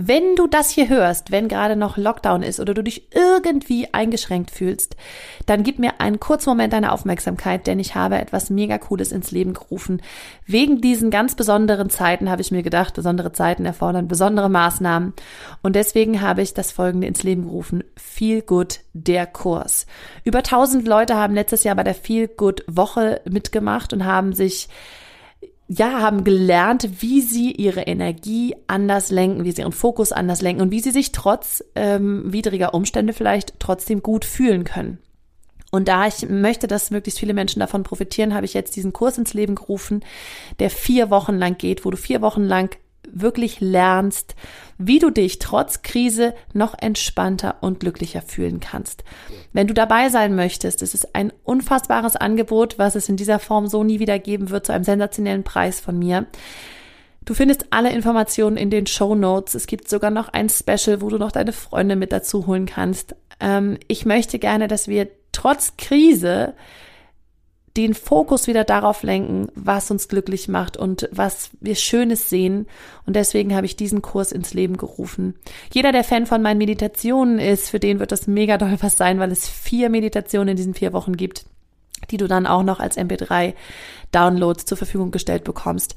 Wenn du das hier hörst, wenn gerade noch Lockdown ist oder du dich irgendwie eingeschränkt fühlst, dann gib mir einen kurzen Moment deine Aufmerksamkeit, denn ich habe etwas mega Cooles ins Leben gerufen. Wegen diesen ganz besonderen Zeiten habe ich mir gedacht, besondere Zeiten erfordern besondere Maßnahmen. Und deswegen habe ich das folgende ins Leben gerufen. Feel Good, der Kurs. Über 1000 Leute haben letztes Jahr bei der Feel Good Woche mitgemacht und haben sich ja, haben gelernt, wie sie ihre Energie anders lenken, wie sie ihren Fokus anders lenken und wie sie sich trotz ähm, widriger Umstände vielleicht trotzdem gut fühlen können. Und da ich möchte, dass möglichst viele Menschen davon profitieren, habe ich jetzt diesen Kurs ins Leben gerufen, der vier Wochen lang geht, wo du vier Wochen lang wirklich lernst, wie du dich trotz Krise noch entspannter und glücklicher fühlen kannst. Wenn du dabei sein möchtest, es ist ein unfassbares Angebot, was es in dieser Form so nie wieder geben wird, zu einem sensationellen Preis von mir. Du findest alle Informationen in den Show Notes. Es gibt sogar noch ein Special, wo du noch deine Freunde mit dazu holen kannst. Ähm, ich möchte gerne, dass wir trotz Krise den Fokus wieder darauf lenken, was uns glücklich macht und was wir Schönes sehen. Und deswegen habe ich diesen Kurs ins Leben gerufen. Jeder, der Fan von meinen Meditationen ist, für den wird das mega doll was sein, weil es vier Meditationen in diesen vier Wochen gibt, die du dann auch noch als MP3 Downloads zur Verfügung gestellt bekommst.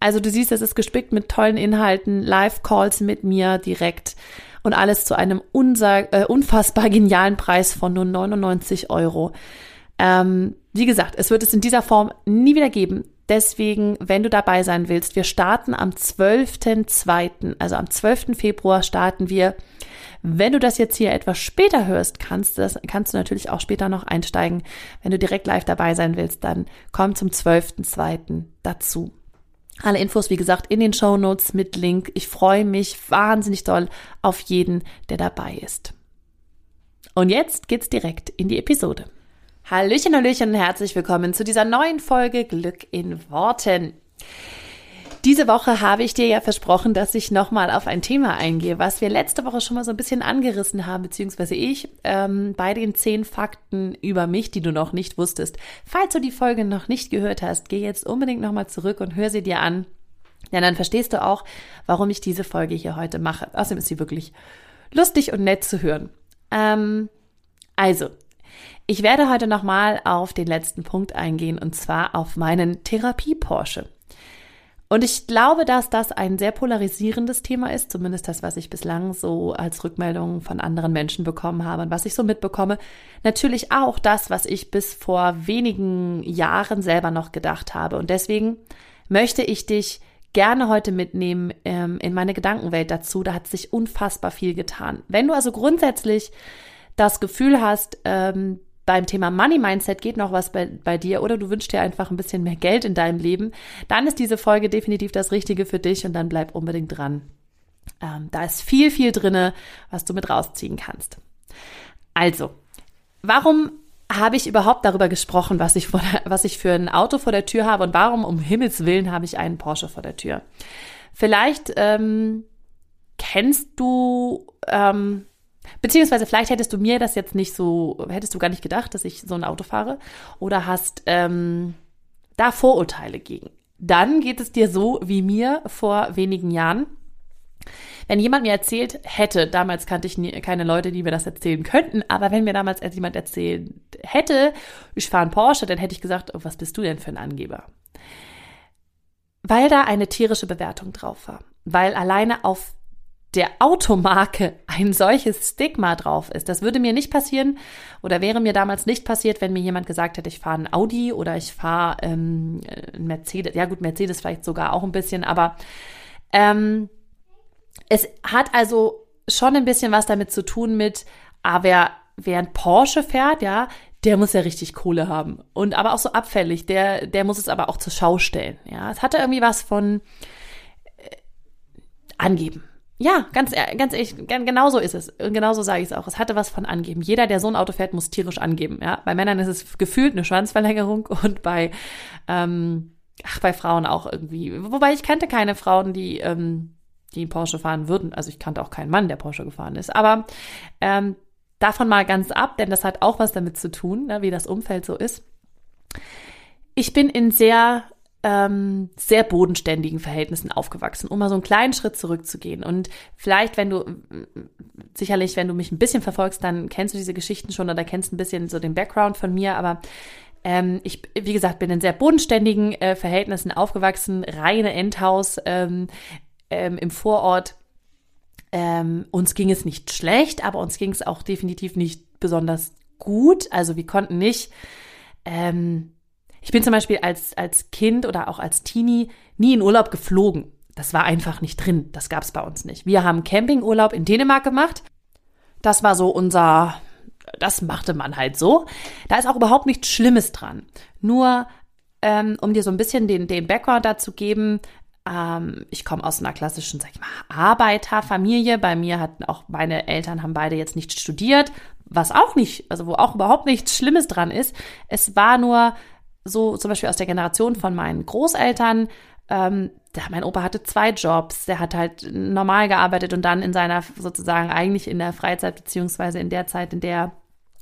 Also du siehst, es ist gespickt mit tollen Inhalten, Live-Calls mit mir direkt und alles zu einem äh, unfassbar genialen Preis von nur 99 Euro. Ähm, wie gesagt, es wird es in dieser Form nie wieder geben. Deswegen, wenn du dabei sein willst, wir starten am 12.2., also am 12. Februar starten wir. Wenn du das jetzt hier etwas später hörst, kannst, das, kannst du natürlich auch später noch einsteigen. Wenn du direkt live dabei sein willst, dann komm zum 12.2. dazu. Alle Infos, wie gesagt, in den Show Notes mit Link. Ich freue mich wahnsinnig doll auf jeden, der dabei ist. Und jetzt geht's direkt in die Episode. Hallöchen, Hallöchen und herzlich willkommen zu dieser neuen Folge Glück in Worten. Diese Woche habe ich dir ja versprochen, dass ich nochmal auf ein Thema eingehe, was wir letzte Woche schon mal so ein bisschen angerissen haben, beziehungsweise ich, ähm, bei den zehn Fakten über mich, die du noch nicht wusstest. Falls du die Folge noch nicht gehört hast, geh jetzt unbedingt nochmal zurück und hör sie dir an. Ja, dann verstehst du auch, warum ich diese Folge hier heute mache. Außerdem ist sie wirklich lustig und nett zu hören. Ähm, also, ich werde heute nochmal auf den letzten Punkt eingehen und zwar auf meinen Therapie-Porsche. Und ich glaube, dass das ein sehr polarisierendes Thema ist, zumindest das, was ich bislang so als Rückmeldung von anderen Menschen bekommen habe und was ich so mitbekomme. Natürlich auch das, was ich bis vor wenigen Jahren selber noch gedacht habe. Und deswegen möchte ich dich gerne heute mitnehmen ähm, in meine Gedankenwelt dazu. Da hat sich unfassbar viel getan. Wenn du also grundsätzlich das Gefühl hast, ähm, beim Thema Money Mindset geht noch was bei, bei dir oder du wünschst dir einfach ein bisschen mehr Geld in deinem Leben, dann ist diese Folge definitiv das Richtige für dich und dann bleib unbedingt dran. Ähm, da ist viel, viel drinne, was du mit rausziehen kannst. Also, warum habe ich überhaupt darüber gesprochen, was ich, vor der, was ich für ein Auto vor der Tür habe und warum um Himmels Willen habe ich einen Porsche vor der Tür? Vielleicht ähm, kennst du ähm, Beziehungsweise vielleicht hättest du mir das jetzt nicht so, hättest du gar nicht gedacht, dass ich so ein Auto fahre oder hast ähm, da Vorurteile gegen. Dann geht es dir so wie mir vor wenigen Jahren. Wenn jemand mir erzählt hätte, damals kannte ich nie, keine Leute, die mir das erzählen könnten, aber wenn mir damals jemand erzählt hätte, ich fahre einen Porsche, dann hätte ich gesagt, oh, was bist du denn für ein Angeber? Weil da eine tierische Bewertung drauf war. Weil alleine auf der Automarke ein solches Stigma drauf ist. Das würde mir nicht passieren oder wäre mir damals nicht passiert, wenn mir jemand gesagt hätte, ich fahre ein Audi oder ich fahre ähm, ein Mercedes. Ja gut, Mercedes vielleicht sogar auch ein bisschen, aber ähm, es hat also schon ein bisschen was damit zu tun mit, ah, wer, wer ein Porsche fährt, ja, der muss ja richtig Kohle haben. Und aber auch so abfällig, der, der muss es aber auch zur Schau stellen. Ja, es hatte irgendwie was von äh, angeben ja, ganz, ganz ehrlich, genau so ist es. Und genau so sage ich es auch. Es hatte was von angeben. Jeder, der so ein Auto fährt, muss tierisch angeben. Ja, bei Männern ist es gefühlt eine Schwanzverlängerung und bei, ähm, ach, bei Frauen auch irgendwie. Wobei ich kannte keine Frauen, die, ähm, die Porsche fahren würden. Also ich kannte auch keinen Mann, der Porsche gefahren ist. Aber ähm, davon mal ganz ab, denn das hat auch was damit zu tun, ne, wie das Umfeld so ist. Ich bin in sehr ähm, sehr bodenständigen Verhältnissen aufgewachsen, um mal so einen kleinen Schritt zurückzugehen. Und vielleicht, wenn du, sicherlich, wenn du mich ein bisschen verfolgst, dann kennst du diese Geschichten schon oder kennst ein bisschen so den Background von mir, aber ähm, ich, wie gesagt, bin in sehr bodenständigen äh, Verhältnissen aufgewachsen, reine Endhaus ähm, ähm, im Vorort. Ähm, uns ging es nicht schlecht, aber uns ging es auch definitiv nicht besonders gut. Also wir konnten nicht ähm, ich bin zum Beispiel als, als Kind oder auch als Teenie nie in Urlaub geflogen. Das war einfach nicht drin. Das gab es bei uns nicht. Wir haben Campingurlaub in Dänemark gemacht. Das war so unser, das machte man halt so. Da ist auch überhaupt nichts Schlimmes dran. Nur, ähm, um dir so ein bisschen den, den Background dazu geben, ähm, ich komme aus einer klassischen, sag ich mal, Arbeiterfamilie. Bei mir hatten auch meine Eltern haben beide jetzt nicht studiert, was auch nicht, also wo auch überhaupt nichts Schlimmes dran ist. Es war nur so zum Beispiel aus der Generation von meinen Großeltern, ähm, mein Opa hatte zwei Jobs, der hat halt normal gearbeitet und dann in seiner sozusagen eigentlich in der Freizeit beziehungsweise in der Zeit, in der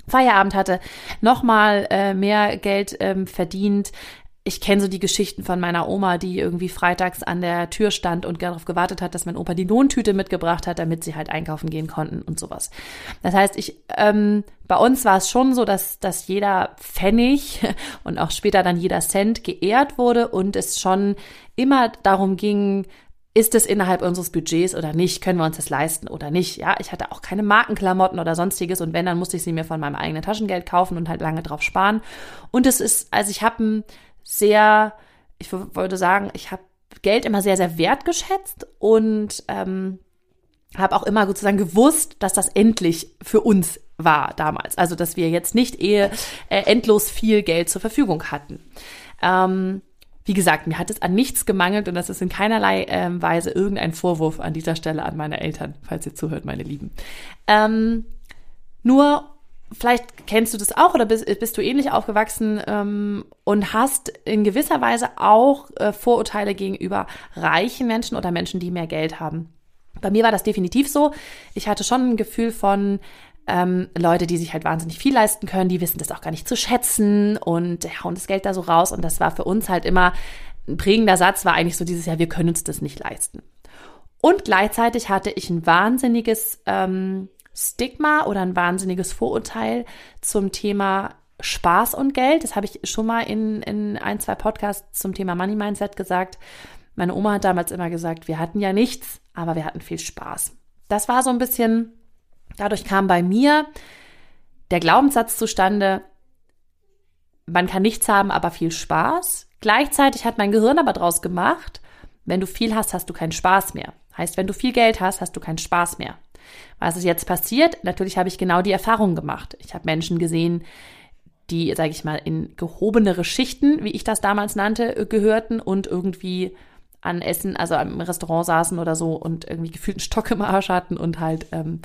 Feierabend hatte, nochmal äh, mehr Geld ähm, verdient ich kenne so die Geschichten von meiner Oma, die irgendwie freitags an der Tür stand und darauf gewartet hat, dass mein Opa die Lohntüte mitgebracht hat, damit sie halt einkaufen gehen konnten und sowas. Das heißt, ich ähm, bei uns war es schon so, dass dass jeder Pfennig und auch später dann jeder Cent geehrt wurde und es schon immer darum ging, ist es innerhalb unseres Budgets oder nicht? Können wir uns das leisten oder nicht? Ja, ich hatte auch keine Markenklamotten oder sonstiges und wenn, dann musste ich sie mir von meinem eigenen Taschengeld kaufen und halt lange drauf sparen. Und es ist, also ich habe ein sehr, ich würde sagen, ich habe Geld immer sehr, sehr wertgeschätzt und ähm, habe auch immer sozusagen gewusst, dass das endlich für uns war damals. Also, dass wir jetzt nicht ehe, äh, endlos viel Geld zur Verfügung hatten. Ähm, wie gesagt, mir hat es an nichts gemangelt und das ist in keinerlei ähm, Weise irgendein Vorwurf an dieser Stelle an meine Eltern, falls ihr zuhört, meine Lieben. Ähm, nur vielleicht kennst du das auch oder bist, bist du ähnlich aufgewachsen ähm, und hast in gewisser Weise auch äh, Vorurteile gegenüber reichen Menschen oder Menschen, die mehr Geld haben. Bei mir war das definitiv so. Ich hatte schon ein Gefühl von ähm, Leute, die sich halt wahnsinnig viel leisten können, die wissen das auch gar nicht zu schätzen und hauen das Geld da so raus. Und das war für uns halt immer ein prägender Satz, war eigentlich so dieses Jahr, wir können uns das nicht leisten. Und gleichzeitig hatte ich ein wahnsinniges ähm, Stigma oder ein wahnsinniges Vorurteil zum Thema Spaß und Geld. Das habe ich schon mal in, in ein, zwei Podcasts zum Thema Money Mindset gesagt. Meine Oma hat damals immer gesagt, wir hatten ja nichts, aber wir hatten viel Spaß. Das war so ein bisschen, dadurch kam bei mir der Glaubenssatz zustande, man kann nichts haben, aber viel Spaß. Gleichzeitig hat mein Gehirn aber draus gemacht, wenn du viel hast, hast du keinen Spaß mehr. Heißt, wenn du viel Geld hast, hast du keinen Spaß mehr. Was ist jetzt passiert? Natürlich habe ich genau die Erfahrung gemacht. Ich habe Menschen gesehen, die, sage ich mal, in gehobenere Schichten, wie ich das damals nannte, gehörten und irgendwie an Essen, also im Restaurant saßen oder so und irgendwie gefühlt einen Stock im Arsch hatten und halt, ähm,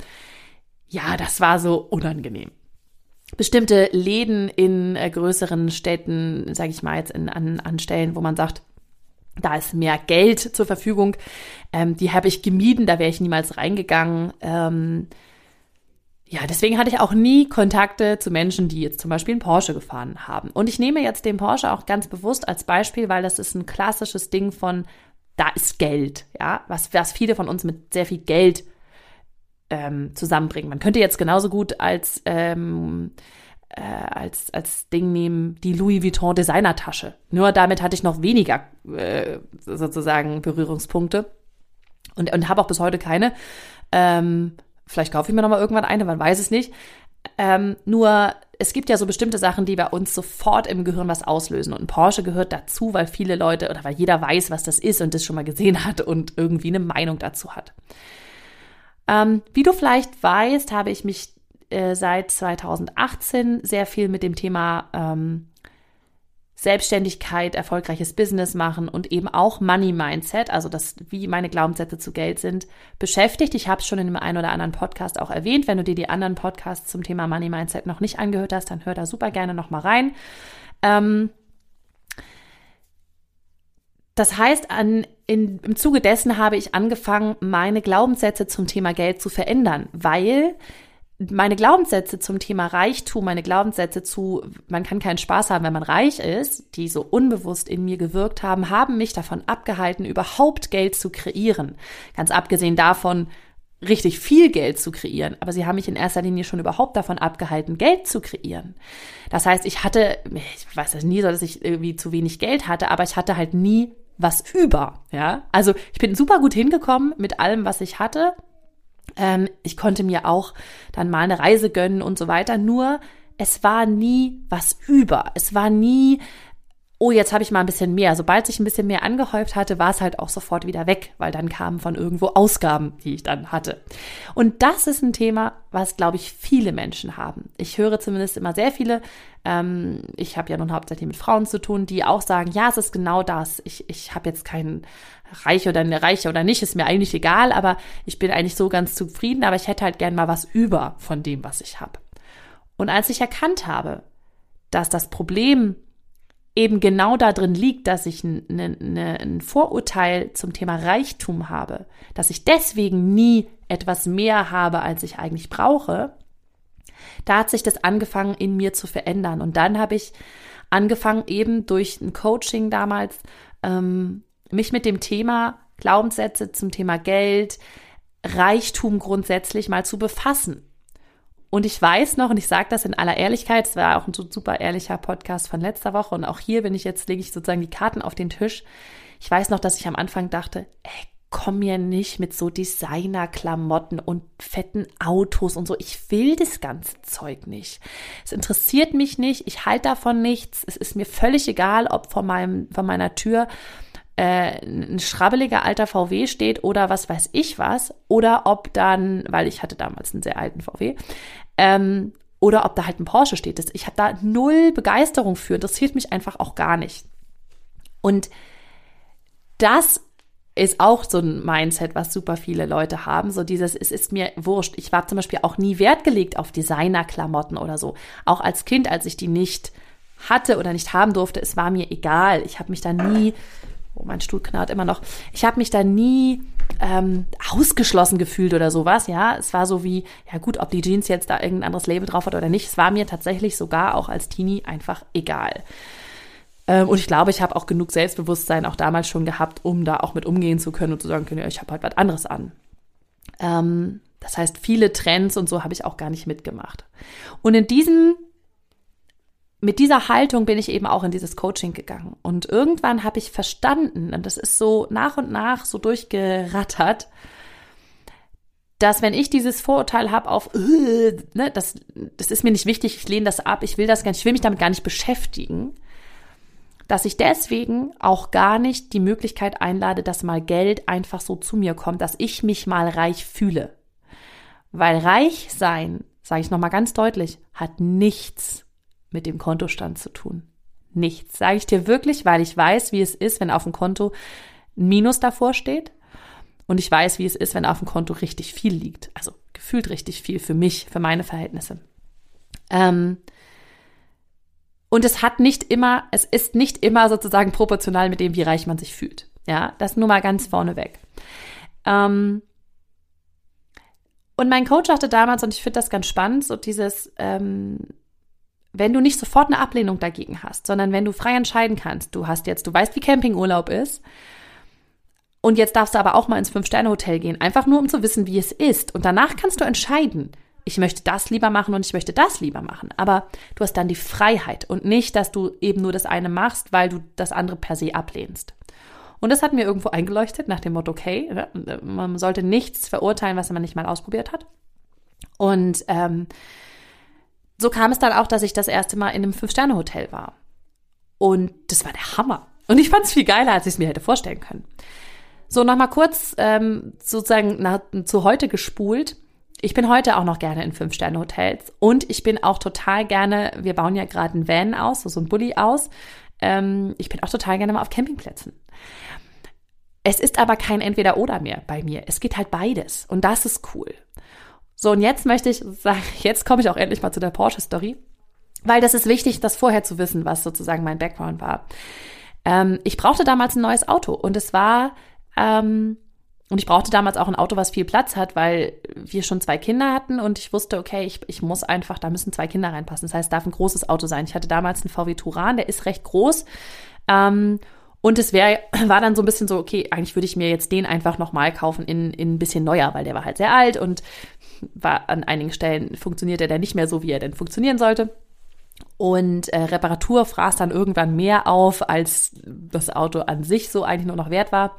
ja, das war so unangenehm. Bestimmte Läden in äh, größeren Städten, sage ich mal jetzt in, an, an Stellen, wo man sagt, da ist mehr Geld zur Verfügung. Ähm, die habe ich gemieden, da wäre ich niemals reingegangen. Ähm, ja, deswegen hatte ich auch nie Kontakte zu Menschen, die jetzt zum Beispiel einen Porsche gefahren haben. Und ich nehme jetzt den Porsche auch ganz bewusst als Beispiel, weil das ist ein klassisches Ding von, da ist Geld, ja, was, was viele von uns mit sehr viel Geld ähm, zusammenbringen. Man könnte jetzt genauso gut als ähm, äh, als, als Ding nehmen, die Louis Vuitton Designertasche. Nur damit hatte ich noch weniger äh, sozusagen Berührungspunkte und, und habe auch bis heute keine. Ähm, vielleicht kaufe ich mir noch mal irgendwann eine, man weiß es nicht. Ähm, nur es gibt ja so bestimmte Sachen, die bei uns sofort im Gehirn was auslösen. Und ein Porsche gehört dazu, weil viele Leute oder weil jeder weiß, was das ist und das schon mal gesehen hat und irgendwie eine Meinung dazu hat. Ähm, wie du vielleicht weißt, habe ich mich äh, seit 2018 sehr viel mit dem Thema ähm, Selbstständigkeit, erfolgreiches Business machen und eben auch Money Mindset, also das, wie meine Glaubenssätze zu Geld sind, beschäftigt. Ich habe es schon in dem einen oder anderen Podcast auch erwähnt. Wenn du dir die anderen Podcasts zum Thema Money Mindset noch nicht angehört hast, dann hör da super gerne nochmal rein. Ähm, das heißt, an, in, im Zuge dessen habe ich angefangen, meine Glaubenssätze zum Thema Geld zu verändern, weil meine Glaubenssätze zum Thema Reichtum, meine Glaubenssätze zu, man kann keinen Spaß haben, wenn man reich ist, die so unbewusst in mir gewirkt haben, haben mich davon abgehalten, überhaupt Geld zu kreieren. Ganz abgesehen davon, richtig viel Geld zu kreieren. Aber sie haben mich in erster Linie schon überhaupt davon abgehalten, Geld zu kreieren. Das heißt, ich hatte, ich weiß es nie so, dass ich irgendwie zu wenig Geld hatte, aber ich hatte halt nie was über, ja. Also ich bin super gut hingekommen mit allem, was ich hatte. Ähm, ich konnte mir auch dann mal eine Reise gönnen und so weiter. Nur es war nie was über. Es war nie oh, jetzt habe ich mal ein bisschen mehr. Sobald sich ein bisschen mehr angehäuft hatte, war es halt auch sofort wieder weg, weil dann kamen von irgendwo Ausgaben, die ich dann hatte. Und das ist ein Thema, was, glaube ich, viele Menschen haben. Ich höre zumindest immer sehr viele, ähm, ich habe ja nun hauptsächlich mit Frauen zu tun, die auch sagen, ja, es ist genau das. Ich, ich habe jetzt keinen Reich oder eine Reiche oder nicht, ist mir eigentlich egal, aber ich bin eigentlich so ganz zufrieden, aber ich hätte halt gern mal was über von dem, was ich habe. Und als ich erkannt habe, dass das Problem eben genau da drin liegt, dass ich ein, ein Vorurteil zum Thema Reichtum habe, dass ich deswegen nie etwas mehr habe, als ich eigentlich brauche, da hat sich das angefangen in mir zu verändern. Und dann habe ich angefangen, eben durch ein Coaching damals, ähm, mich mit dem Thema Glaubenssätze zum Thema Geld, Reichtum grundsätzlich mal zu befassen. Und ich weiß noch, und ich sage das in aller Ehrlichkeit, es war auch ein super ehrlicher Podcast von letzter Woche und auch hier bin ich jetzt, lege ich sozusagen die Karten auf den Tisch. Ich weiß noch, dass ich am Anfang dachte, ey, komm mir nicht mit so Designerklamotten und fetten Autos und so. Ich will das ganze Zeug nicht. Es interessiert mich nicht. Ich halte davon nichts. Es ist mir völlig egal, ob vor meinem, vor meiner Tür äh, ein schrabbeliger alter VW steht oder was weiß ich was, oder ob dann, weil ich hatte damals einen sehr alten VW, ähm, oder ob da halt ein Porsche steht. Das, ich habe da null Begeisterung für, interessiert mich einfach auch gar nicht. Und das ist auch so ein Mindset, was super viele Leute haben. So dieses, es ist mir wurscht. Ich war zum Beispiel auch nie Wert gelegt auf Designerklamotten oder so. Auch als Kind, als ich die nicht hatte oder nicht haben durfte, es war mir egal. Ich habe mich da nie oh, mein Stuhl knarrt immer noch. Ich habe mich da nie ähm, ausgeschlossen gefühlt oder sowas, ja. Es war so wie, ja gut, ob die Jeans jetzt da irgendein anderes Label drauf hat oder nicht, es war mir tatsächlich sogar auch als Teenie einfach egal. Ähm, und ich glaube, ich habe auch genug Selbstbewusstsein auch damals schon gehabt, um da auch mit umgehen zu können und zu sagen können, ja, ich habe halt was anderes an. Ähm, das heißt, viele Trends und so habe ich auch gar nicht mitgemacht. Und in diesem mit dieser Haltung bin ich eben auch in dieses Coaching gegangen. Und irgendwann habe ich verstanden, und das ist so nach und nach so durchgerattert, dass wenn ich dieses Vorurteil habe auf, äh, ne, das, das ist mir nicht wichtig, ich lehne das ab, ich will das gar nicht, ich will mich damit gar nicht beschäftigen, dass ich deswegen auch gar nicht die Möglichkeit einlade, dass mal Geld einfach so zu mir kommt, dass ich mich mal reich fühle. Weil reich sein, sage ich nochmal ganz deutlich, hat nichts mit dem Kontostand zu tun. Nichts. Sage ich dir wirklich, weil ich weiß, wie es ist, wenn auf dem Konto ein Minus davor steht. Und ich weiß, wie es ist, wenn auf dem Konto richtig viel liegt. Also gefühlt richtig viel für mich, für meine Verhältnisse. Ähm, und es hat nicht immer, es ist nicht immer sozusagen proportional mit dem, wie reich man sich fühlt. Ja, das nur mal ganz vorneweg. Ähm, und mein Coach sagte damals, und ich finde das ganz spannend, so dieses, ähm, wenn du nicht sofort eine Ablehnung dagegen hast, sondern wenn du frei entscheiden kannst, du hast jetzt, du weißt, wie Campingurlaub ist, und jetzt darfst du aber auch mal ins Fünf-Sterne-Hotel gehen, einfach nur um zu wissen, wie es ist. Und danach kannst du entscheiden, ich möchte das lieber machen und ich möchte das lieber machen. Aber du hast dann die Freiheit und nicht, dass du eben nur das eine machst, weil du das andere per se ablehnst. Und das hat mir irgendwo eingeleuchtet nach dem Motto, okay, ne, man sollte nichts verurteilen, was man nicht mal ausprobiert hat. Und ähm, so kam es dann auch, dass ich das erste Mal in einem Fünf-Sterne-Hotel war. Und das war der Hammer. Und ich fand es viel geiler, als ich es mir hätte vorstellen können. So, nochmal kurz ähm, sozusagen nach, zu heute gespult. ich bin heute auch noch gerne in Fünf-Sterne-Hotels und ich bin auch total gerne, wir bauen ja gerade einen Van aus, so ein Bulli aus. Ähm, ich bin auch total gerne mal auf Campingplätzen. Es ist aber kein Entweder-Oder mehr bei mir. Es geht halt beides und das ist cool. So, und jetzt möchte ich sagen, jetzt komme ich auch endlich mal zu der Porsche-Story, weil das ist wichtig, das vorher zu wissen, was sozusagen mein Background war. Ähm, ich brauchte damals ein neues Auto und es war, ähm, und ich brauchte damals auch ein Auto, was viel Platz hat, weil wir schon zwei Kinder hatten und ich wusste, okay, ich, ich muss einfach, da müssen zwei Kinder reinpassen. Das heißt, es darf ein großes Auto sein. Ich hatte damals einen VW Touran, der ist recht groß. Ähm, und es wär, war dann so ein bisschen so, okay, eigentlich würde ich mir jetzt den einfach nochmal kaufen in, in ein bisschen neuer, weil der war halt sehr alt und war an einigen Stellen funktionierte der nicht mehr so, wie er denn funktionieren sollte. Und äh, Reparatur fraß dann irgendwann mehr auf, als das Auto an sich so eigentlich nur noch wert war.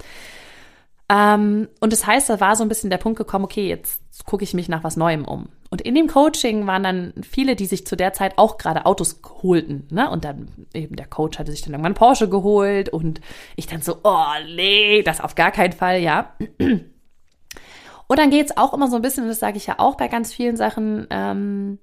Ähm, und das heißt, da war so ein bisschen der Punkt gekommen, okay, jetzt gucke ich mich nach was Neuem um. Und in dem Coaching waren dann viele, die sich zu der Zeit auch gerade Autos holten. Ne? Und dann eben der Coach hatte sich dann irgendwann Porsche geholt und ich dann so, oh nee, das auf gar keinen Fall, ja. Und dann geht es auch immer so ein bisschen, und das sage ich ja auch bei ganz vielen Sachen, ähm,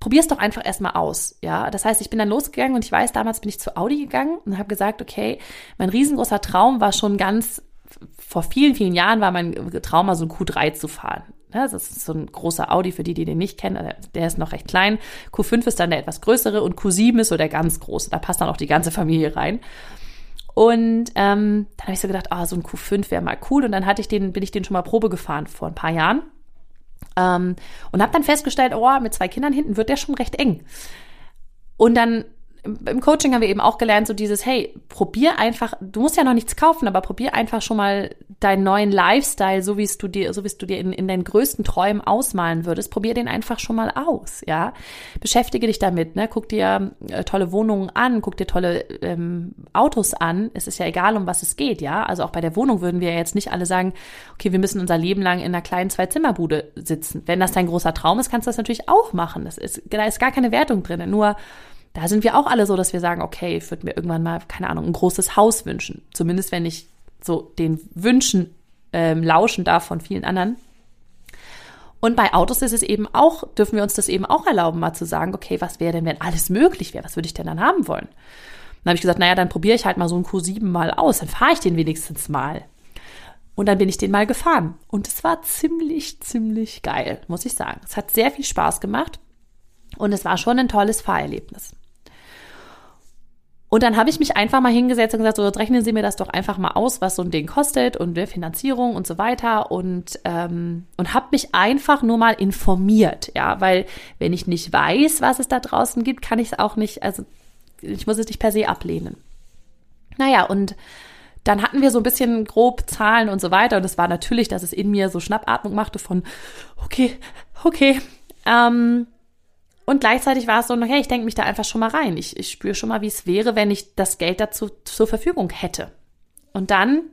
probier es doch einfach erstmal aus. Ja, das heißt, ich bin dann losgegangen und ich weiß, damals bin ich zu Audi gegangen und habe gesagt, okay, mein riesengroßer Traum war schon ganz, vor vielen, vielen Jahren war mein Traum mal so ein Q3 zu fahren. Das ist so ein großer Audi, für die, die den nicht kennen. Der ist noch recht klein. Q5 ist dann der etwas größere und Q7 ist so der ganz große. Da passt dann auch die ganze Familie rein. Und ähm, dann habe ich so gedacht, ah, oh, so ein Q5 wäre mal cool. Und dann hatte ich den, bin ich den schon mal Probe gefahren vor ein paar Jahren. Ähm, und habe dann festgestellt, oh, mit zwei Kindern hinten wird der schon recht eng. Und dann im Coaching haben wir eben auch gelernt, so dieses, hey, probier einfach, du musst ja noch nichts kaufen, aber probier einfach schon mal deinen neuen Lifestyle, so wie es du dir, so wie es du dir in, in deinen größten Träumen ausmalen würdest, probier den einfach schon mal aus, ja. Beschäftige dich damit, ne? Guck dir äh, tolle Wohnungen an, guck dir tolle ähm, Autos an. Es ist ja egal, um was es geht, ja. Also auch bei der Wohnung würden wir ja jetzt nicht alle sagen, okay, wir müssen unser Leben lang in einer kleinen Zwei-Zimmer-Bude sitzen. Wenn das dein großer Traum ist, kannst du das natürlich auch machen. Das ist, da ist gar keine Wertung drin. Nur da sind wir auch alle so, dass wir sagen, okay, ich würde mir irgendwann mal, keine Ahnung, ein großes Haus wünschen. Zumindest wenn ich so den Wünschen ähm, lauschen darf von vielen anderen. Und bei Autos ist es eben auch, dürfen wir uns das eben auch erlauben, mal zu sagen, okay, was wäre denn, wenn alles möglich wäre? Was würde ich denn dann haben wollen? Dann habe ich gesagt, naja, dann probiere ich halt mal so einen Q7 mal aus, dann fahre ich den wenigstens mal. Und dann bin ich den mal gefahren. Und es war ziemlich, ziemlich geil, muss ich sagen. Es hat sehr viel Spaß gemacht und es war schon ein tolles Fahrerlebnis. Und dann habe ich mich einfach mal hingesetzt und gesagt, so jetzt rechnen Sie mir das doch einfach mal aus, was so ein Ding kostet und der Finanzierung und so weiter und ähm, und habe mich einfach nur mal informiert, ja, weil wenn ich nicht weiß, was es da draußen gibt, kann ich es auch nicht, also ich muss es nicht per se ablehnen. Naja, und dann hatten wir so ein bisschen grob Zahlen und so weiter und es war natürlich, dass es in mir so Schnappatmung machte von okay, okay, ähm, und gleichzeitig war es so, okay, ich denke mich da einfach schon mal rein. Ich, ich spüre schon mal, wie es wäre, wenn ich das Geld dazu zur Verfügung hätte. Und dann,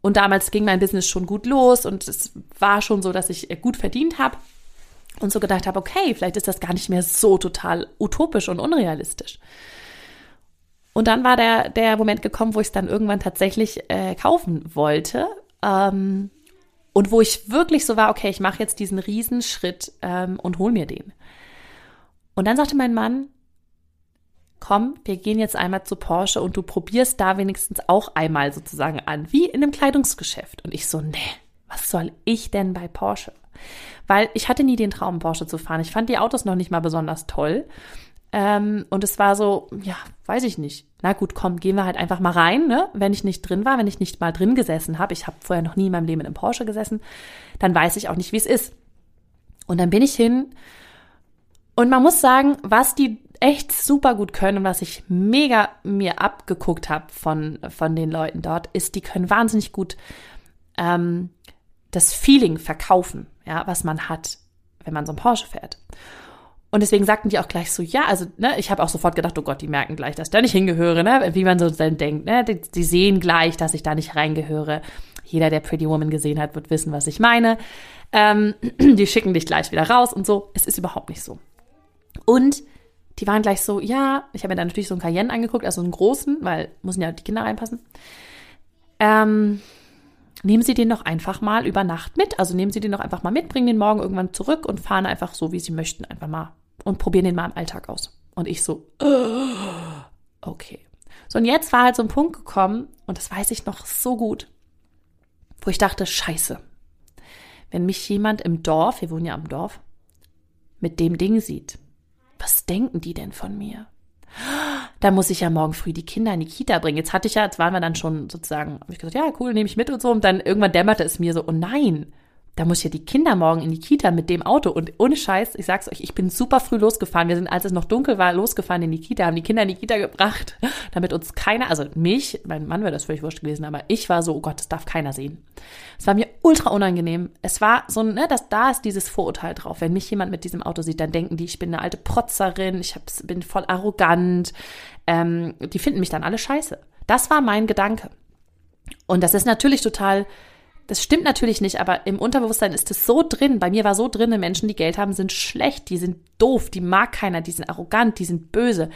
und damals ging mein Business schon gut los und es war schon so, dass ich gut verdient habe und so gedacht habe, okay, vielleicht ist das gar nicht mehr so total utopisch und unrealistisch. Und dann war der, der Moment gekommen, wo ich es dann irgendwann tatsächlich äh, kaufen wollte. Ähm, und wo ich wirklich so war, okay, ich mache jetzt diesen Riesenschritt ähm, und hol mir den. Und dann sagte mein Mann, komm, wir gehen jetzt einmal zu Porsche und du probierst da wenigstens auch einmal sozusagen an, wie in einem Kleidungsgeschäft. Und ich so, nee, was soll ich denn bei Porsche? Weil ich hatte nie den Traum, Porsche zu fahren. Ich fand die Autos noch nicht mal besonders toll. Ähm, und es war so, ja, weiß ich nicht. Na gut, komm, gehen wir halt einfach mal rein, ne? Wenn ich nicht drin war, wenn ich nicht mal drin gesessen habe, ich habe vorher noch nie in meinem Leben in einem Porsche gesessen, dann weiß ich auch nicht, wie es ist. Und dann bin ich hin und man muss sagen, was die echt super gut können und was ich mega mir abgeguckt habe von, von den Leuten dort, ist, die können wahnsinnig gut ähm, das Feeling verkaufen, ja, was man hat, wenn man so ein Porsche fährt. Und deswegen sagten die auch gleich so, ja, also, ne, ich habe auch sofort gedacht, oh Gott, die merken gleich, dass ich da nicht hingehöre, ne, wie man so dann denkt, ne, die, die sehen gleich, dass ich da nicht reingehöre. Jeder, der Pretty Woman gesehen hat, wird wissen, was ich meine. Ähm, die schicken dich gleich wieder raus und so. Es ist überhaupt nicht so. Und die waren gleich so, ja, ich habe mir dann natürlich so einen Cayenne angeguckt, also einen großen, weil müssen ja die Kinder reinpassen. Ähm, nehmen Sie den doch einfach mal über Nacht mit. Also nehmen Sie den doch einfach mal mit, bringen den morgen irgendwann zurück und fahren einfach so, wie Sie möchten, einfach mal und probieren den mal im Alltag aus. Und ich so, okay. So, und jetzt war halt so ein Punkt gekommen, und das weiß ich noch so gut, wo ich dachte, scheiße, wenn mich jemand im Dorf, wir wohnen ja am Dorf, mit dem Ding sieht, was denken die denn von mir? Da muss ich ja morgen früh die Kinder in die Kita bringen. Jetzt hatte ich ja, jetzt waren wir dann schon sozusagen, habe ich gesagt, ja, cool, nehme ich mit und so. Und dann irgendwann dämmerte es mir so, oh nein, da muss ja die Kinder morgen in die Kita mit dem Auto. Und ohne Scheiß, ich sag's euch, ich bin super früh losgefahren. Wir sind, als es noch dunkel war, losgefahren in die Kita, haben die Kinder in die Kita gebracht, damit uns keiner, also mich, mein Mann wäre das völlig wurscht gewesen, aber ich war so, oh Gott, das darf keiner sehen. Es war mir ultra unangenehm. Es war so, ne, das, da ist dieses Vorurteil drauf. Wenn mich jemand mit diesem Auto sieht, dann denken die, ich bin eine alte Protzerin, ich hab, bin voll arrogant. Ähm, die finden mich dann alle scheiße. Das war mein Gedanke. Und das ist natürlich total das stimmt natürlich nicht, aber im Unterbewusstsein ist es so drin. Bei mir war so drin, Menschen, die Geld haben, sind schlecht, die sind doof, die mag keiner, die sind arrogant, die sind böse.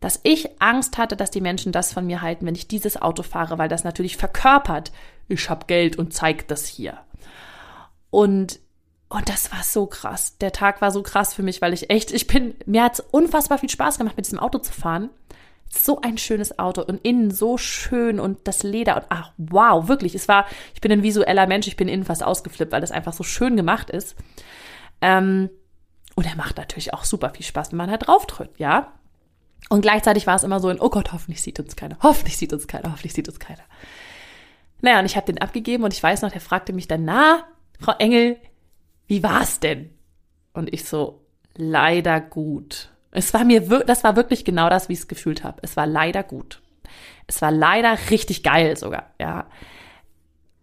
Dass ich Angst hatte, dass die Menschen das von mir halten, wenn ich dieses Auto fahre, weil das natürlich verkörpert, ich habe Geld und zeigt das hier. Und und das war so krass. Der Tag war so krass für mich, weil ich echt, ich bin, mir hat es unfassbar viel Spaß gemacht, mit diesem Auto zu fahren so ein schönes Auto und innen so schön und das Leder und ach wow, wirklich, es war, ich bin ein visueller Mensch, ich bin innen fast ausgeflippt, weil das einfach so schön gemacht ist. Ähm, und er macht natürlich auch super viel Spaß, wenn man da drauf drückt, ja. Und gleichzeitig war es immer so ein, oh Gott, hoffentlich sieht uns keiner, hoffentlich sieht uns keiner, hoffentlich sieht uns keiner. Naja, und ich habe den abgegeben und ich weiß noch, der fragte mich dann, na, Frau Engel, wie war's denn? Und ich so, leider gut. Es war mir, das war wirklich genau das, wie ich es gefühlt habe. Es war leider gut. Es war leider richtig geil sogar, ja.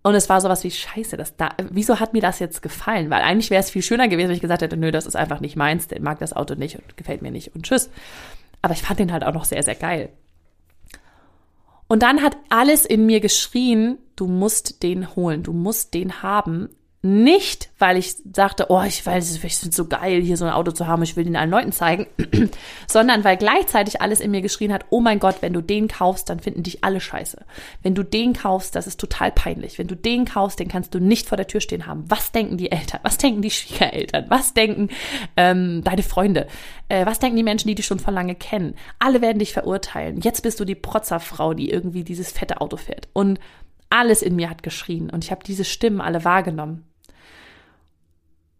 Und es war sowas wie Scheiße, das da, wieso hat mir das jetzt gefallen? Weil eigentlich wäre es viel schöner gewesen, wenn ich gesagt hätte, nö, das ist einfach nicht meins, der mag das Auto nicht und gefällt mir nicht und tschüss. Aber ich fand den halt auch noch sehr, sehr geil. Und dann hat alles in mir geschrien, du musst den holen, du musst den haben, nicht, weil ich sagte, oh, ich weiß, ich finde so geil, hier so ein Auto zu haben, ich will den allen Leuten zeigen, sondern weil gleichzeitig alles in mir geschrien hat, oh mein Gott, wenn du den kaufst, dann finden dich alle scheiße. Wenn du den kaufst, das ist total peinlich. Wenn du den kaufst, den kannst du nicht vor der Tür stehen haben. Was denken die Eltern? Was denken die Schwiegereltern? Was denken ähm, deine Freunde? Äh, was denken die Menschen, die dich schon vor lange kennen? Alle werden dich verurteilen. Jetzt bist du die Protzerfrau, die irgendwie dieses fette Auto fährt. Und alles in mir hat geschrien und ich habe diese Stimmen alle wahrgenommen.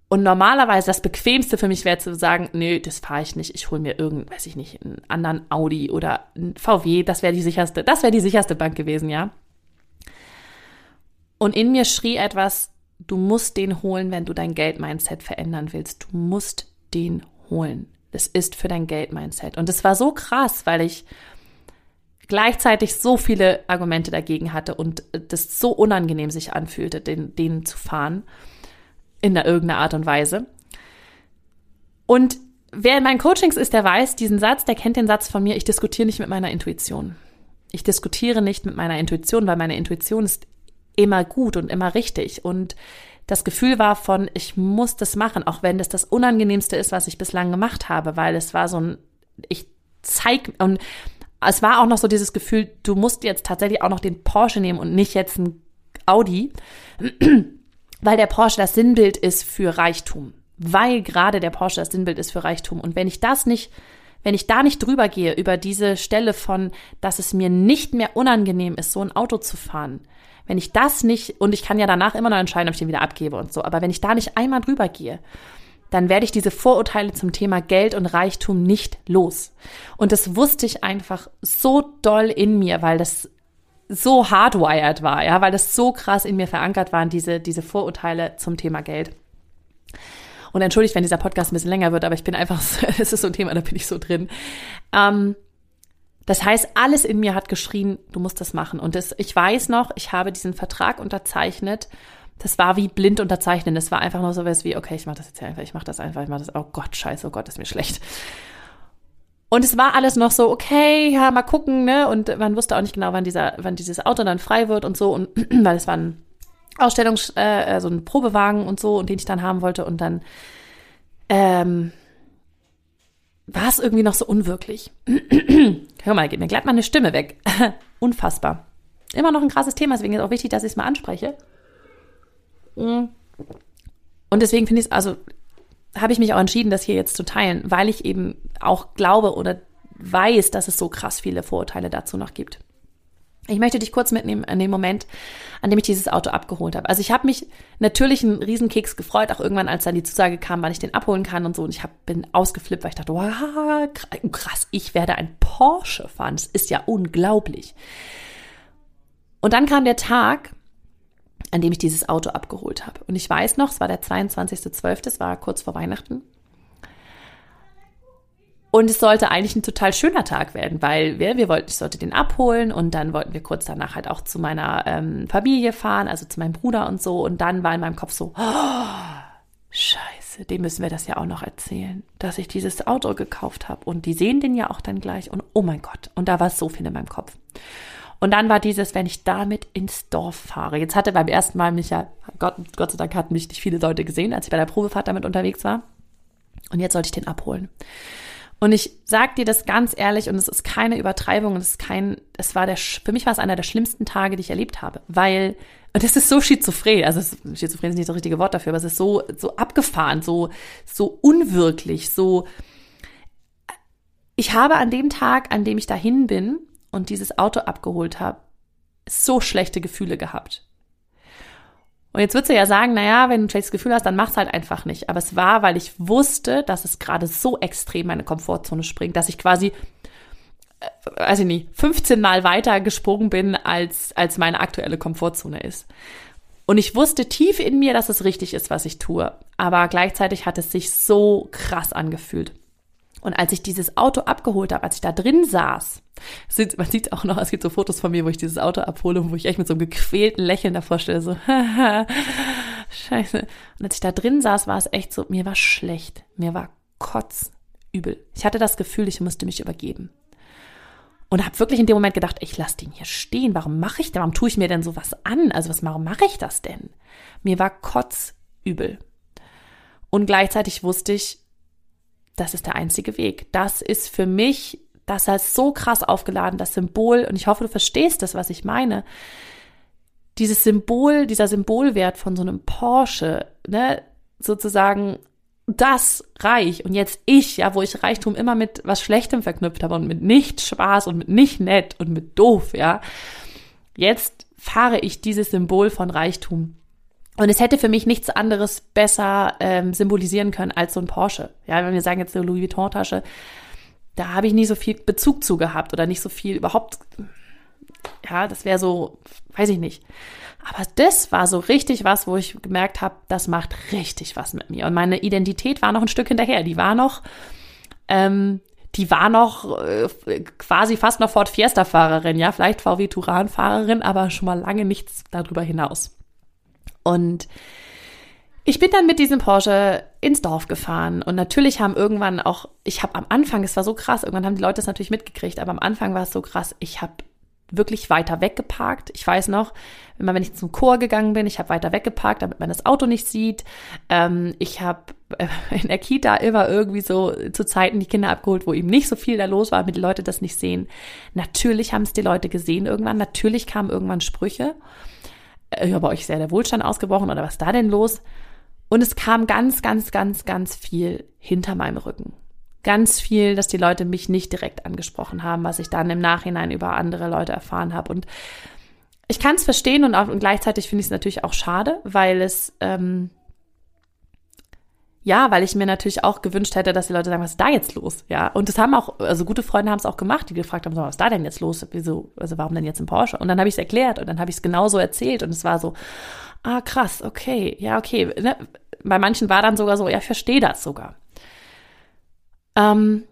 Und normalerweise das Bequemste für mich wäre zu sagen, nee, das fahre ich nicht. Ich hole mir irgend, weiß ich nicht, einen anderen Audi oder einen VW. Das wäre die sicherste, das wäre die sicherste Bank gewesen, ja. Und in mir schrie etwas, du musst den holen, wenn du dein Geld-Mindset verändern willst. Du musst den holen. Das ist für dein Geld-Mindset. Und es war so krass, weil ich gleichzeitig so viele Argumente dagegen hatte und das so unangenehm sich anfühlte, den, den zu fahren in irgendeiner Art und Weise. Und wer in meinen Coachings ist, der weiß diesen Satz, der kennt den Satz von mir, ich diskutiere nicht mit meiner Intuition. Ich diskutiere nicht mit meiner Intuition, weil meine Intuition ist immer gut und immer richtig. Und das Gefühl war von, ich muss das machen, auch wenn das das Unangenehmste ist, was ich bislang gemacht habe, weil es war so ein, ich zeig, und es war auch noch so dieses Gefühl, du musst jetzt tatsächlich auch noch den Porsche nehmen und nicht jetzt ein Audi weil der Porsche das Sinnbild ist für Reichtum. Weil gerade der Porsche das Sinnbild ist für Reichtum. Und wenn ich das nicht, wenn ich da nicht drüber gehe, über diese Stelle von, dass es mir nicht mehr unangenehm ist, so ein Auto zu fahren, wenn ich das nicht, und ich kann ja danach immer noch entscheiden, ob ich den wieder abgebe und so, aber wenn ich da nicht einmal drüber gehe, dann werde ich diese Vorurteile zum Thema Geld und Reichtum nicht los. Und das wusste ich einfach so doll in mir, weil das so hardwired war, ja, weil das so krass in mir verankert waren, diese, diese Vorurteile zum Thema Geld. Und entschuldigt, wenn dieser Podcast ein bisschen länger wird, aber ich bin einfach, es ist so ein Thema, da bin ich so drin. Ähm, das heißt, alles in mir hat geschrien, du musst das machen. Und das, ich weiß noch, ich habe diesen Vertrag unterzeichnet. Das war wie blind unterzeichnen. Das war einfach nur so was wie, okay, ich mache das jetzt einfach, ich mache das einfach, ich mache das, oh Gott, scheiße, oh Gott, ist mir schlecht. Und es war alles noch so, okay, ja, mal gucken, ne? Und man wusste auch nicht genau, wann dieser, wann dieses Auto dann frei wird und so. Und weil es war ein Ausstellungs-, äh, so ein Probewagen und so, und den ich dann haben wollte. Und dann ähm, war es irgendwie noch so unwirklich. Hör mal, geht mir glatt meine Stimme weg. Unfassbar. Immer noch ein krasses Thema, deswegen ist es auch wichtig, dass ich es mal anspreche. Und deswegen finde ich es, also habe ich mich auch entschieden, das hier jetzt zu teilen, weil ich eben auch glaube oder weiß, dass es so krass viele Vorurteile dazu noch gibt. Ich möchte dich kurz mitnehmen an den Moment, an dem ich dieses Auto abgeholt habe. Also ich habe mich natürlich einen Riesenkeks gefreut, auch irgendwann, als dann die Zusage kam, wann ich den abholen kann und so. Und ich hab, bin ausgeflippt, weil ich dachte, wow, krass, ich werde ein Porsche fahren. Das ist ja unglaublich. Und dann kam der Tag, an dem ich dieses Auto abgeholt habe. Und ich weiß noch, es war der 22.12., es war kurz vor Weihnachten. Und es sollte eigentlich ein total schöner Tag werden, weil wir, wir wollten, ich sollte den abholen und dann wollten wir kurz danach halt auch zu meiner ähm, Familie fahren, also zu meinem Bruder und so. Und dann war in meinem Kopf so, oh, Scheiße, dem müssen wir das ja auch noch erzählen, dass ich dieses Auto gekauft habe. Und die sehen den ja auch dann gleich. Und oh mein Gott, und da war so viel in meinem Kopf. Und dann war dieses, wenn ich damit ins Dorf fahre. Jetzt hatte beim ersten Mal mich ja, Gott, Gott sei Dank hatten mich nicht viele Leute gesehen, als ich bei der Probefahrt damit unterwegs war. Und jetzt sollte ich den abholen. Und ich sag dir das ganz ehrlich und es ist keine Übertreibung und es ist kein, es war der, für mich war es einer der schlimmsten Tage, die ich erlebt habe, weil, und es ist so schizophren, also schizophren ist nicht das richtige Wort dafür, aber es ist so, so abgefahren, so, so unwirklich, so, ich habe an dem Tag, an dem ich dahin bin und dieses Auto abgeholt habe, so schlechte Gefühle gehabt. Und jetzt würdest du ja sagen, naja, wenn du ein schlechtes Gefühl hast, dann mach's halt einfach nicht. Aber es war, weil ich wusste, dass es gerade so extrem meine Komfortzone springt, dass ich quasi, äh, weiß ich nicht, 15 Mal weiter gesprungen bin, als, als meine aktuelle Komfortzone ist. Und ich wusste tief in mir, dass es richtig ist, was ich tue. Aber gleichzeitig hat es sich so krass angefühlt. Und als ich dieses Auto abgeholt habe, als ich da drin saß, man sieht auch noch, es gibt so Fotos von mir, wo ich dieses Auto abhole und wo ich echt mit so einem gequälten Lächeln davor stelle, so, scheiße. Und als ich da drin saß, war es echt so, mir war schlecht, mir war kotzübel. Ich hatte das Gefühl, ich musste mich übergeben. Und habe wirklich in dem Moment gedacht, ich lasse den hier stehen. Warum mache ich denn? Warum tue ich mir denn sowas an? Also was, warum mache ich das denn? Mir war kotzübel. Und gleichzeitig wusste ich, das ist der einzige Weg. Das ist für mich, das heißt so krass aufgeladen, das Symbol, und ich hoffe, du verstehst das, was ich meine. Dieses Symbol, dieser Symbolwert von so einem Porsche, ne, sozusagen das Reich und jetzt ich, ja, wo ich Reichtum immer mit was Schlechtem verknüpft habe und mit nicht Spaß und mit nicht nett und mit doof, ja. Jetzt fahre ich dieses Symbol von Reichtum und es hätte für mich nichts anderes besser ähm, symbolisieren können als so ein Porsche. Ja, wenn wir sagen jetzt eine Louis Vuitton-Tasche, da habe ich nie so viel Bezug zu gehabt oder nicht so viel überhaupt. Ja, das wäre so, weiß ich nicht. Aber das war so richtig was, wo ich gemerkt habe, das macht richtig was mit mir. Und meine Identität war noch ein Stück hinterher. Die war noch, ähm, die war noch äh, quasi fast noch Ford Fiesta-Fahrerin, ja, vielleicht VW Touran-Fahrerin, aber schon mal lange nichts darüber hinaus. Und ich bin dann mit diesem Porsche ins Dorf gefahren und natürlich haben irgendwann auch, ich habe am Anfang, es war so krass, irgendwann haben die Leute das natürlich mitgekriegt, aber am Anfang war es so krass, ich habe wirklich weiter weggeparkt. Ich weiß noch, immer wenn ich zum Chor gegangen bin, ich habe weiter weggeparkt, damit man das Auto nicht sieht. Ähm, ich habe äh, in der Kita immer irgendwie so zu Zeiten die Kinder abgeholt, wo eben nicht so viel da los war, damit die Leute das nicht sehen. Natürlich haben es die Leute gesehen irgendwann. Natürlich kamen irgendwann Sprüche ja, bei euch sehr der Wohlstand ausgebrochen oder was ist da denn los? Und es kam ganz, ganz, ganz, ganz viel hinter meinem Rücken. Ganz viel, dass die Leute mich nicht direkt angesprochen haben, was ich dann im Nachhinein über andere Leute erfahren habe. Und ich kann es verstehen und, auch, und gleichzeitig finde ich es natürlich auch schade, weil es ähm, ja, weil ich mir natürlich auch gewünscht hätte, dass die Leute sagen, was ist da jetzt los? Ja, und das haben auch, also gute Freunde haben es auch gemacht, die gefragt haben, was ist da denn jetzt los? Wieso, also warum denn jetzt ein Porsche? Und dann habe ich es erklärt und dann habe ich es genauso erzählt und es war so, ah krass, okay, ja, okay. Ne? Bei manchen war dann sogar so, ja, ich verstehe das sogar. Ähm,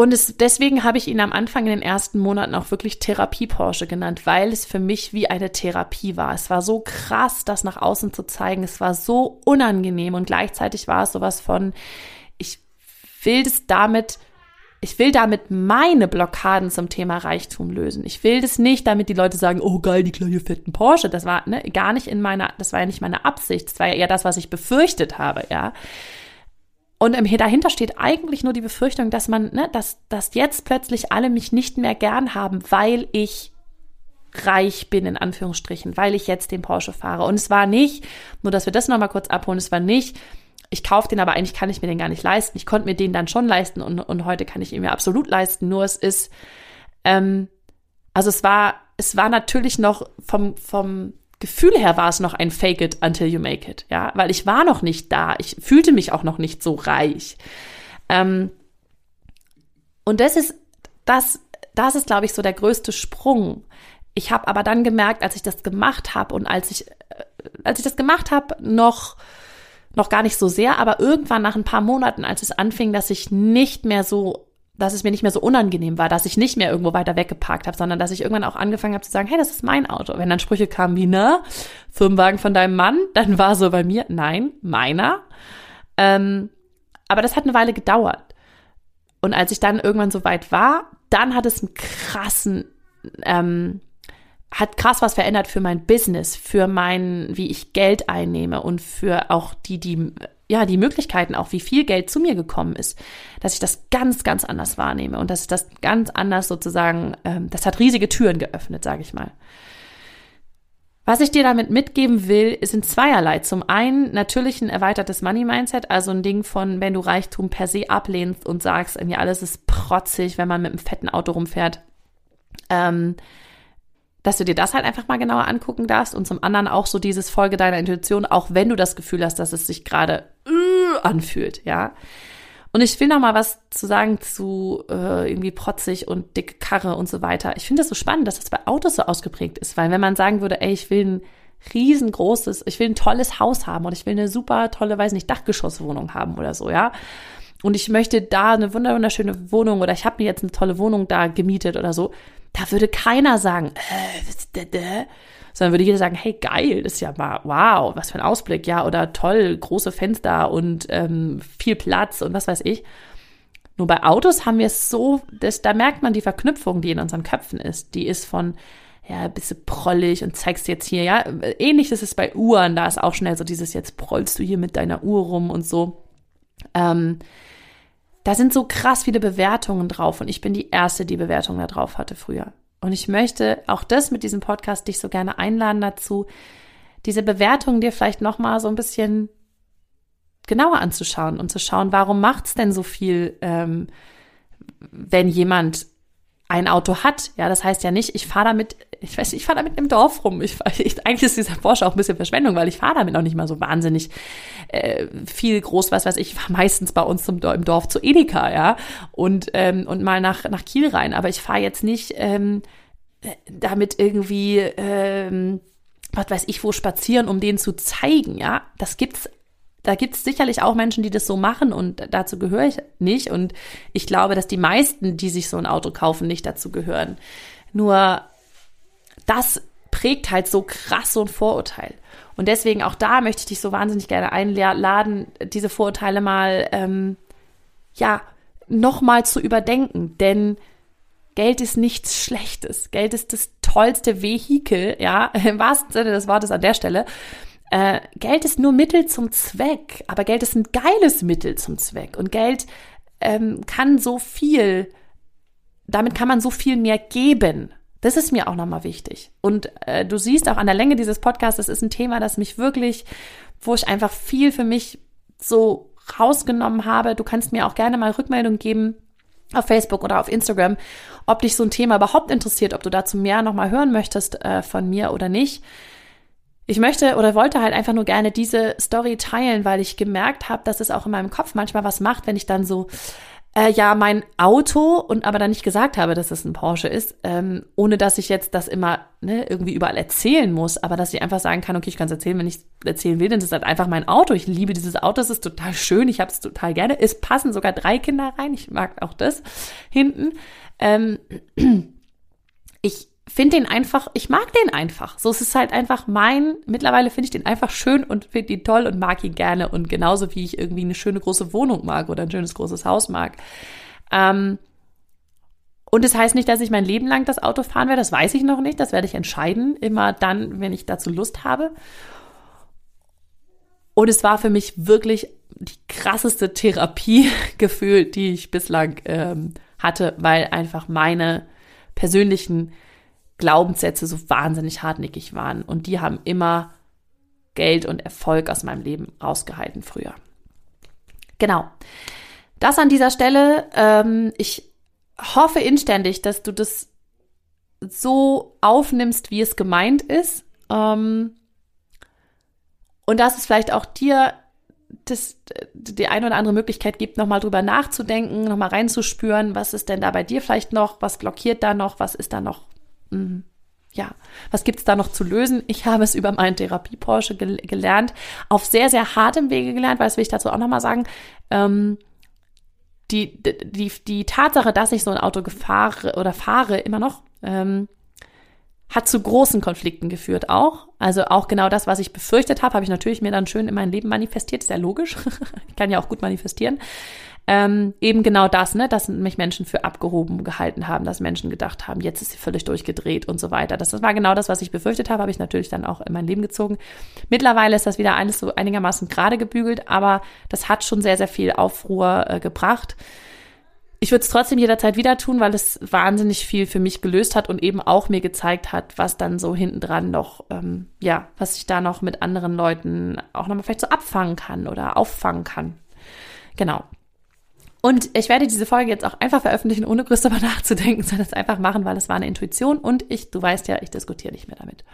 und es, deswegen habe ich ihn am Anfang in den ersten Monaten auch wirklich Therapie-Porsche genannt, weil es für mich wie eine Therapie war. Es war so krass, das nach außen zu zeigen. Es war so unangenehm und gleichzeitig war es sowas von, ich will das damit, ich will damit meine Blockaden zum Thema Reichtum lösen. Ich will das nicht, damit die Leute sagen, oh geil, die kleine fetten Porsche. Das war ne, gar nicht in meiner, das war ja nicht meine Absicht. Das war ja eher das, was ich befürchtet habe, ja. Und dahinter steht eigentlich nur die Befürchtung, dass man, ne, dass, dass jetzt plötzlich alle mich nicht mehr gern haben, weil ich reich bin, in Anführungsstrichen, weil ich jetzt den Porsche fahre. Und es war nicht, nur dass wir das nochmal kurz abholen, es war nicht, ich kaufe den, aber eigentlich kann ich mir den gar nicht leisten. Ich konnte mir den dann schon leisten und, und heute kann ich ihn mir absolut leisten. Nur es ist, ähm, also es war, es war natürlich noch vom, vom Gefühl her war es noch ein Fake it until you make it, ja, weil ich war noch nicht da. Ich fühlte mich auch noch nicht so reich. Ähm, und das ist, das, das ist, glaube ich, so der größte Sprung. Ich habe aber dann gemerkt, als ich das gemacht habe und als ich, äh, als ich das gemacht habe, noch noch gar nicht so sehr, aber irgendwann nach ein paar Monaten, als es anfing, dass ich nicht mehr so, dass es mir nicht mehr so unangenehm war, dass ich nicht mehr irgendwo weiter weggeparkt habe, sondern dass ich irgendwann auch angefangen habe zu sagen, hey, das ist mein Auto. Wenn dann Sprüche kamen wie, ne, Firmenwagen von deinem Mann, dann war so bei mir, nein, meiner. Ähm, aber das hat eine Weile gedauert. Und als ich dann irgendwann so weit war, dann hat es einen krassen ähm, hat krass was verändert für mein Business, für mein, wie ich Geld einnehme und für auch die, die, ja, die Möglichkeiten, auch wie viel Geld zu mir gekommen ist, dass ich das ganz, ganz anders wahrnehme und dass ich das ganz anders sozusagen, ähm, das hat riesige Türen geöffnet, sage ich mal. Was ich dir damit mitgeben will, sind zweierlei. Zum einen natürlich ein erweitertes Money Mindset, also ein Ding von, wenn du Reichtum per se ablehnst und sagst, irgendwie alles ist protzig, wenn man mit einem fetten Auto rumfährt. Ähm, dass du dir das halt einfach mal genauer angucken darfst und zum anderen auch so dieses Folge deiner Intuition, auch wenn du das Gefühl hast, dass es sich gerade äh, anfühlt, ja. Und ich will noch mal was zu sagen zu äh, irgendwie protzig und dicke Karre und so weiter. Ich finde das so spannend, dass das bei Autos so ausgeprägt ist, weil wenn man sagen würde, ey, ich will ein riesengroßes, ich will ein tolles Haus haben und ich will eine super tolle, weiß nicht, Dachgeschosswohnung haben oder so, ja. Und ich möchte da eine wunderschöne Wohnung oder ich habe mir jetzt eine tolle Wohnung da gemietet oder so, da würde keiner sagen, äh, sondern würde jeder sagen, hey, geil, das ist ja mal, wow, was für ein Ausblick, ja, oder toll, große Fenster und ähm, viel Platz und was weiß ich. Nur bei Autos haben wir es so, das, da merkt man die Verknüpfung, die in unseren Köpfen ist. Die ist von, ja, ein bisschen prollig und zeigst jetzt hier, ja, ähnlich ist es bei Uhren, da ist auch schnell so dieses, jetzt prollst du hier mit deiner Uhr rum und so. Ähm, da sind so krass viele Bewertungen drauf und ich bin die erste, die Bewertungen da drauf hatte früher. Und ich möchte auch das mit diesem Podcast dich so gerne einladen dazu, diese Bewertungen dir vielleicht noch mal so ein bisschen genauer anzuschauen und zu schauen, warum macht's denn so viel, ähm, wenn jemand ein Auto hat. Ja, das heißt ja nicht, ich fahre damit, ich weiß nicht, ich fahre damit im Dorf rum. Ich, ich, eigentlich ist dieser Porsche auch ein bisschen Verschwendung, weil ich fahre damit auch nicht mal so wahnsinnig äh, viel groß, was weiß ich, ich fahre meistens bei uns zum, im Dorf zu Edeka, ja, und, ähm, und mal nach, nach Kiel rein. Aber ich fahre jetzt nicht ähm, damit irgendwie, ähm, was weiß ich, wo spazieren, um denen zu zeigen, ja. Das gibt's da gibt es sicherlich auch Menschen, die das so machen und dazu gehöre ich nicht. Und ich glaube, dass die meisten, die sich so ein Auto kaufen, nicht dazu gehören. Nur das prägt halt so krass so ein Vorurteil. Und deswegen auch da möchte ich dich so wahnsinnig gerne einladen, diese Vorurteile mal, ähm, ja, nochmal zu überdenken. Denn Geld ist nichts Schlechtes. Geld ist das tollste Vehikel, ja, im wahrsten Sinne des Wortes an der Stelle, äh, Geld ist nur Mittel zum Zweck, aber Geld ist ein geiles Mittel zum Zweck. Und Geld ähm, kann so viel, damit kann man so viel mehr geben. Das ist mir auch nochmal wichtig. Und äh, du siehst auch an der Länge dieses Podcasts, das ist ein Thema, das mich wirklich, wo ich einfach viel für mich so rausgenommen habe. Du kannst mir auch gerne mal Rückmeldung geben auf Facebook oder auf Instagram, ob dich so ein Thema überhaupt interessiert, ob du dazu mehr nochmal hören möchtest äh, von mir oder nicht ich möchte oder wollte halt einfach nur gerne diese Story teilen, weil ich gemerkt habe, dass es auch in meinem Kopf manchmal was macht, wenn ich dann so äh, ja, mein Auto und aber dann nicht gesagt habe, dass es ein Porsche ist, ähm, ohne dass ich jetzt das immer ne, irgendwie überall erzählen muss, aber dass ich einfach sagen kann, okay, ich kann es erzählen, wenn ich erzählen will, denn es ist halt einfach mein Auto. Ich liebe dieses Auto, es ist total schön, ich habe es total gerne. Es passen sogar drei Kinder rein, ich mag auch das hinten. Ähm, ich finde den einfach, ich mag den einfach. So es ist halt einfach mein, mittlerweile finde ich den einfach schön und finde ihn toll und mag ihn gerne und genauso wie ich irgendwie eine schöne große Wohnung mag oder ein schönes großes Haus mag. Ähm, und das heißt nicht, dass ich mein Leben lang das Auto fahren werde, das weiß ich noch nicht, das werde ich entscheiden, immer dann, wenn ich dazu Lust habe. Und es war für mich wirklich die krasseste Therapie gefühlt, die ich bislang ähm, hatte, weil einfach meine persönlichen Glaubenssätze so wahnsinnig hartnäckig waren. Und die haben immer Geld und Erfolg aus meinem Leben rausgehalten früher. Genau. Das an dieser Stelle. Ähm, ich hoffe inständig, dass du das so aufnimmst, wie es gemeint ist. Ähm, und dass es vielleicht auch dir das, die eine oder andere Möglichkeit gibt, nochmal drüber nachzudenken, nochmal reinzuspüren, was ist denn da bei dir vielleicht noch, was blockiert da noch, was ist da noch, mh, ja, was gibt es da noch zu lösen? Ich habe es über meinen Therapie-Porsche gel gelernt, auf sehr, sehr hartem Wege gelernt, weil das will ich dazu auch nochmal sagen. Ähm, die, die, die Tatsache, dass ich so ein Auto fahre oder fahre immer noch, ähm, hat zu großen Konflikten geführt auch. Also auch genau das, was ich befürchtet habe, habe ich natürlich mir dann schön in mein Leben manifestiert. Ist ja logisch. ich kann ja auch gut manifestieren. Ähm, eben genau das, ne, dass mich Menschen für abgehoben gehalten haben, dass Menschen gedacht haben, jetzt ist sie völlig durchgedreht und so weiter. Das, das war genau das, was ich befürchtet habe, habe ich natürlich dann auch in mein Leben gezogen. Mittlerweile ist das wieder alles so einigermaßen gerade gebügelt, aber das hat schon sehr, sehr viel Aufruhr äh, gebracht. Ich würde es trotzdem jederzeit wieder tun, weil es wahnsinnig viel für mich gelöst hat und eben auch mir gezeigt hat, was dann so hinten dran noch, ähm, ja, was ich da noch mit anderen Leuten auch nochmal vielleicht so abfangen kann oder auffangen kann. Genau. Und ich werde diese Folge jetzt auch einfach veröffentlichen, ohne größer darüber nachzudenken, sondern es einfach machen, weil es war eine Intuition und ich, du weißt ja, ich diskutiere nicht mehr damit.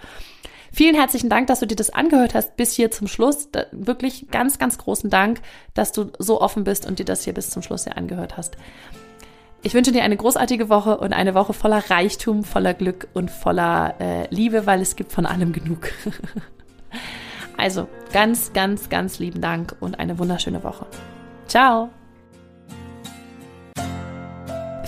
Vielen herzlichen Dank, dass du dir das angehört hast bis hier zum Schluss. Da, wirklich ganz, ganz großen Dank, dass du so offen bist und dir das hier bis zum Schluss hier angehört hast. Ich wünsche dir eine großartige Woche und eine Woche voller Reichtum, voller Glück und voller äh, Liebe, weil es gibt von allem genug. also ganz, ganz, ganz lieben Dank und eine wunderschöne Woche. Ciao.